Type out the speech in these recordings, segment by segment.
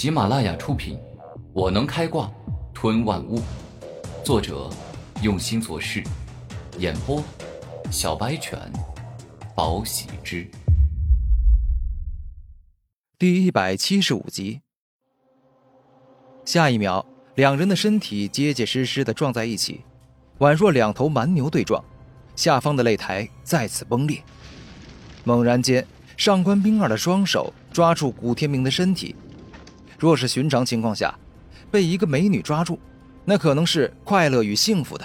喜马拉雅出品，《我能开挂吞万物》，作者用心做事，演播小白犬，宝喜之，第一百七十五集。下一秒，两人的身体结结实实的撞在一起，宛若两头蛮牛对撞。下方的擂台再次崩裂。猛然间，上官冰儿的双手抓住古天明的身体。若是寻常情况下，被一个美女抓住，那可能是快乐与幸福的；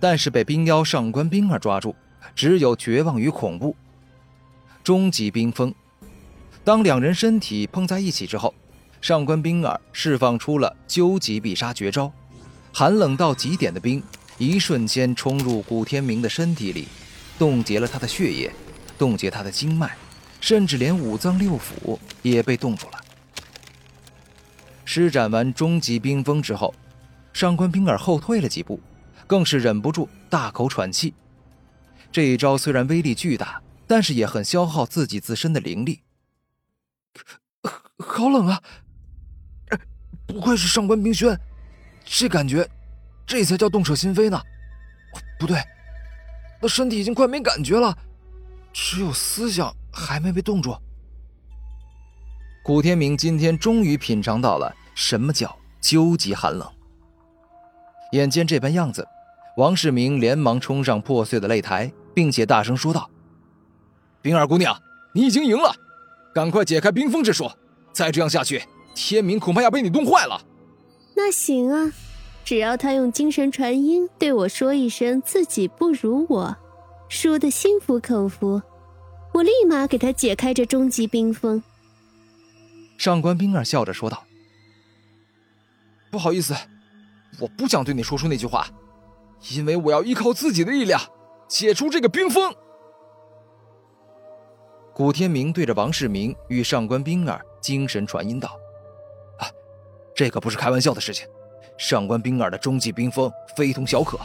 但是被冰妖上官冰儿抓住，只有绝望与恐怖。终极冰封。当两人身体碰在一起之后，上官冰儿释放出了究极必杀绝招，寒冷到极点的冰，一瞬间冲入古天明的身体里，冻结了他的血液，冻结他的经脉，甚至连五脏六腑也被冻住了。施展完终极冰封之后，上官冰儿后退了几步，更是忍不住大口喘气。这一招虽然威力巨大，但是也很消耗自己自身的灵力。好冷啊！不愧是上官冰轩，这感觉，这才叫动彻心扉呢。不对，那身体已经快没感觉了，只有思想还没被冻住。古天明今天终于品尝到了什么叫究极寒冷。眼见这般样子，王世明连忙冲上破碎的擂台，并且大声说道：“冰儿姑娘，你已经赢了，赶快解开冰封之术！再这样下去，天明恐怕要被你冻坏了。”那行啊，只要他用精神传音对我说一声自己不如我，输的心服口服，我立马给他解开这终极冰封。上官冰儿笑着说道：“不好意思，我不想对你说出那句话，因为我要依靠自己的力量解除这个冰封。”古天明对着王世明与上官冰儿精神传音道：“啊，这可不是开玩笑的事情，上官冰儿的终极冰封非同小可，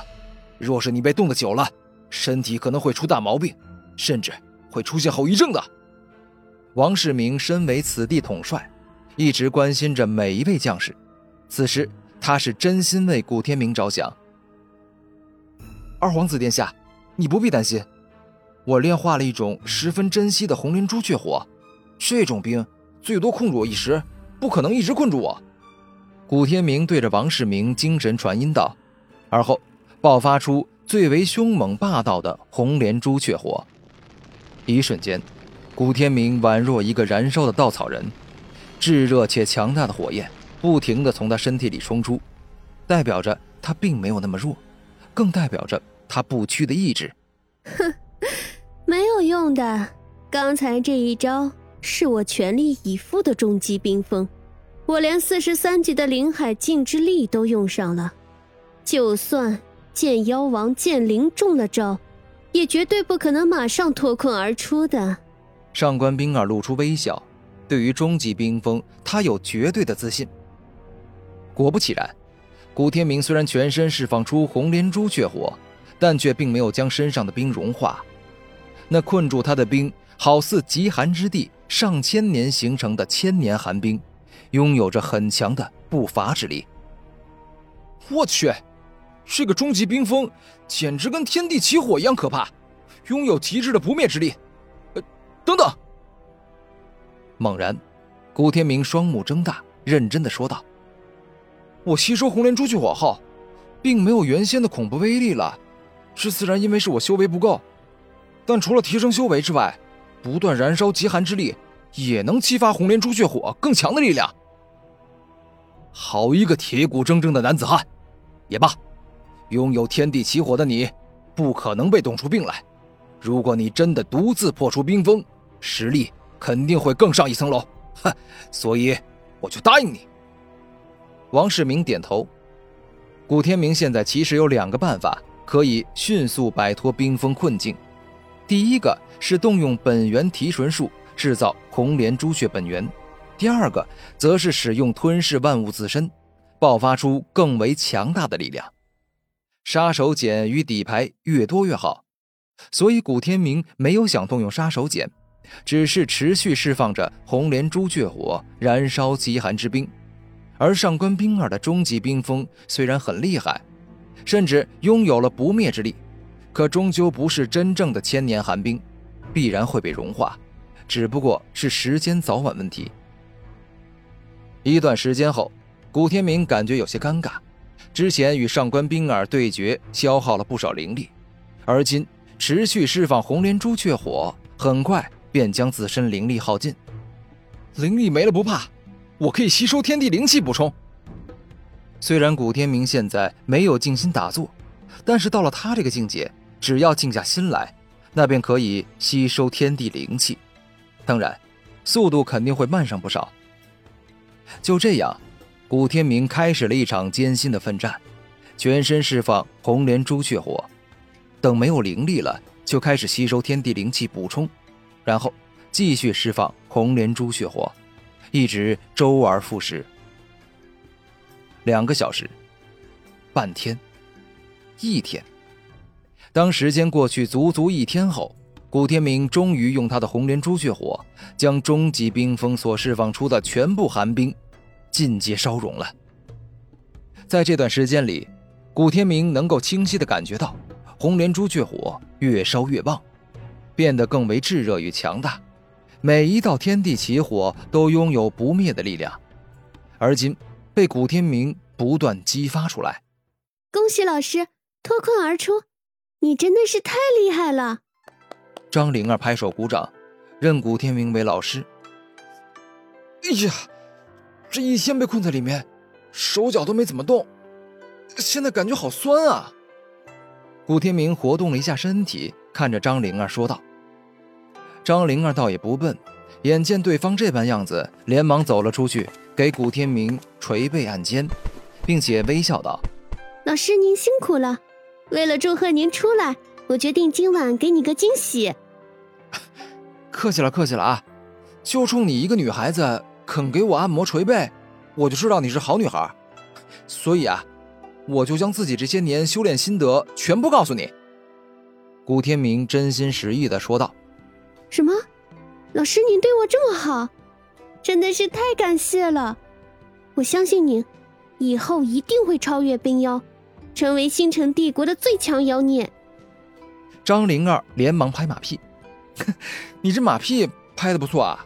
若是你被冻得久了，身体可能会出大毛病，甚至会出现后遗症的。”王世明身为此地统帅，一直关心着每一位将士。此时，他是真心为古天明着想。二皇子殿下，你不必担心，我炼化了一种十分珍惜的红莲朱雀火，这种冰最多控制我一时，不可能一直困住我。古天明对着王世明精神传音道，而后爆发出最为凶猛霸道的红莲朱雀火，一瞬间。古天明宛若一个燃烧的稻草人，炙热且强大的火焰不停地从他身体里冲出，代表着他并没有那么弱，更代表着他不屈的意志。哼，没有用的，刚才这一招是我全力以赴的终极冰封，我连四十三级的灵海禁之力都用上了，就算剑妖王剑灵中了招，也绝对不可能马上脱困而出的。上官冰儿露出微笑，对于终极冰封，他有绝对的自信。果不其然，古天明虽然全身释放出红莲朱雀火，但却并没有将身上的冰融化。那困住他的冰，好似极寒之地上千年形成的千年寒冰，拥有着很强的不伐之力。我去，这个终极冰封简直跟天地起火一样可怕，拥有极致的不灭之力。等等！猛然，古天明双目睁大，认真的说道：“我吸收红莲朱雀火后，并没有原先的恐怖威力了。这自然因为是我修为不够，但除了提升修为之外，不断燃烧极寒之力，也能激发红莲朱雀火更强的力量。好一个铁骨铮铮的男子汉！也罢，拥有天地起火的你，不可能被冻出病来。如果你真的独自破除冰封，实力肯定会更上一层楼，哼！所以我就答应你。王世明点头。古天明现在其实有两个办法可以迅速摆脱冰封困境，第一个是动用本源提纯术制造红莲朱雀本源，第二个则是使用吞噬万物自身，爆发出更为强大的力量。杀手锏与底牌越多越好，所以古天明没有想动用杀手锏。只是持续释放着红莲朱雀火，燃烧极寒之冰，而上官冰儿的终极冰封虽然很厉害，甚至拥有了不灭之力，可终究不是真正的千年寒冰，必然会被融化，只不过是时间早晚问题。一段时间后，古天明感觉有些尴尬，之前与上官冰儿对决消耗了不少灵力，而今持续释放红莲朱雀火，很快便将自身灵力耗尽。灵力没了不怕。我可以吸收天地灵气补充。虽然古天明现在没有静心打坐，但是到了他这个境界，只要静下心来，那便可以吸收天地灵气。当然，速度肯定会慢上不少。就这样，古天明开始了一场艰辛的奋战，全身释放红莲朱雀火，等没有灵力了，就开始吸收天地灵气补充，然后继续释放红莲朱雀火。一直周而复始，两个小时，半天，一天。当时间过去足足一天后，古天明终于用他的红莲朱雀火，将终极冰封所释放出的全部寒冰尽皆烧融了。在这段时间里，古天明能够清晰的感觉到，红莲朱雀火越烧越旺，变得更为炙热与强大。每一道天地奇火都拥有不灭的力量，而今被古天明不断激发出来。恭喜老师脱困而出，你真的是太厉害了！张灵儿拍手鼓掌，认古天明为老师。哎呀，这一天被困在里面，手脚都没怎么动，现在感觉好酸啊！古天明活动了一下身体，看着张灵儿说道。张灵儿倒也不笨，眼见对方这般样子，连忙走了出去，给古天明捶背按肩，并且微笑道：“老师您辛苦了，为了祝贺您出来，我决定今晚给你个惊喜。”客气了，客气了啊！就冲你一个女孩子肯给我按摩捶背，我就知道你是好女孩，所以啊，我就将自己这些年修炼心得全部告诉你。”古天明真心实意的说道。什么？老师，您对我这么好，真的是太感谢了。我相信您，以后一定会超越冰妖，成为星辰帝国的最强妖孽。张灵儿连忙拍马屁：“你这马屁拍的不错啊。”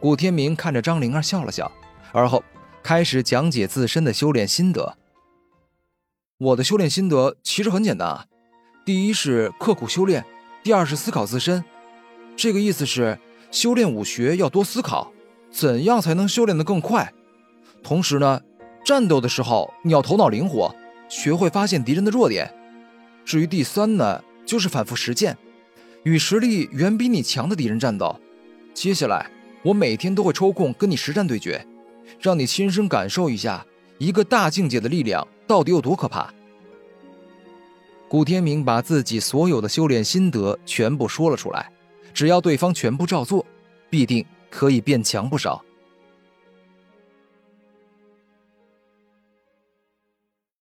古天明看着张灵儿笑了笑，而后开始讲解自身的修炼心得。我的修炼心得其实很简单啊，第一是刻苦修炼，第二是思考自身。这个意思是，修炼武学要多思考，怎样才能修炼得更快？同时呢，战斗的时候你要头脑灵活，学会发现敌人的弱点。至于第三呢，就是反复实践，与实力远比你强的敌人战斗。接下来，我每天都会抽空跟你实战对决，让你亲身感受一下一个大境界的力量到底有多可怕。古天明把自己所有的修炼心得全部说了出来。只要对方全部照做，必定可以变强不少。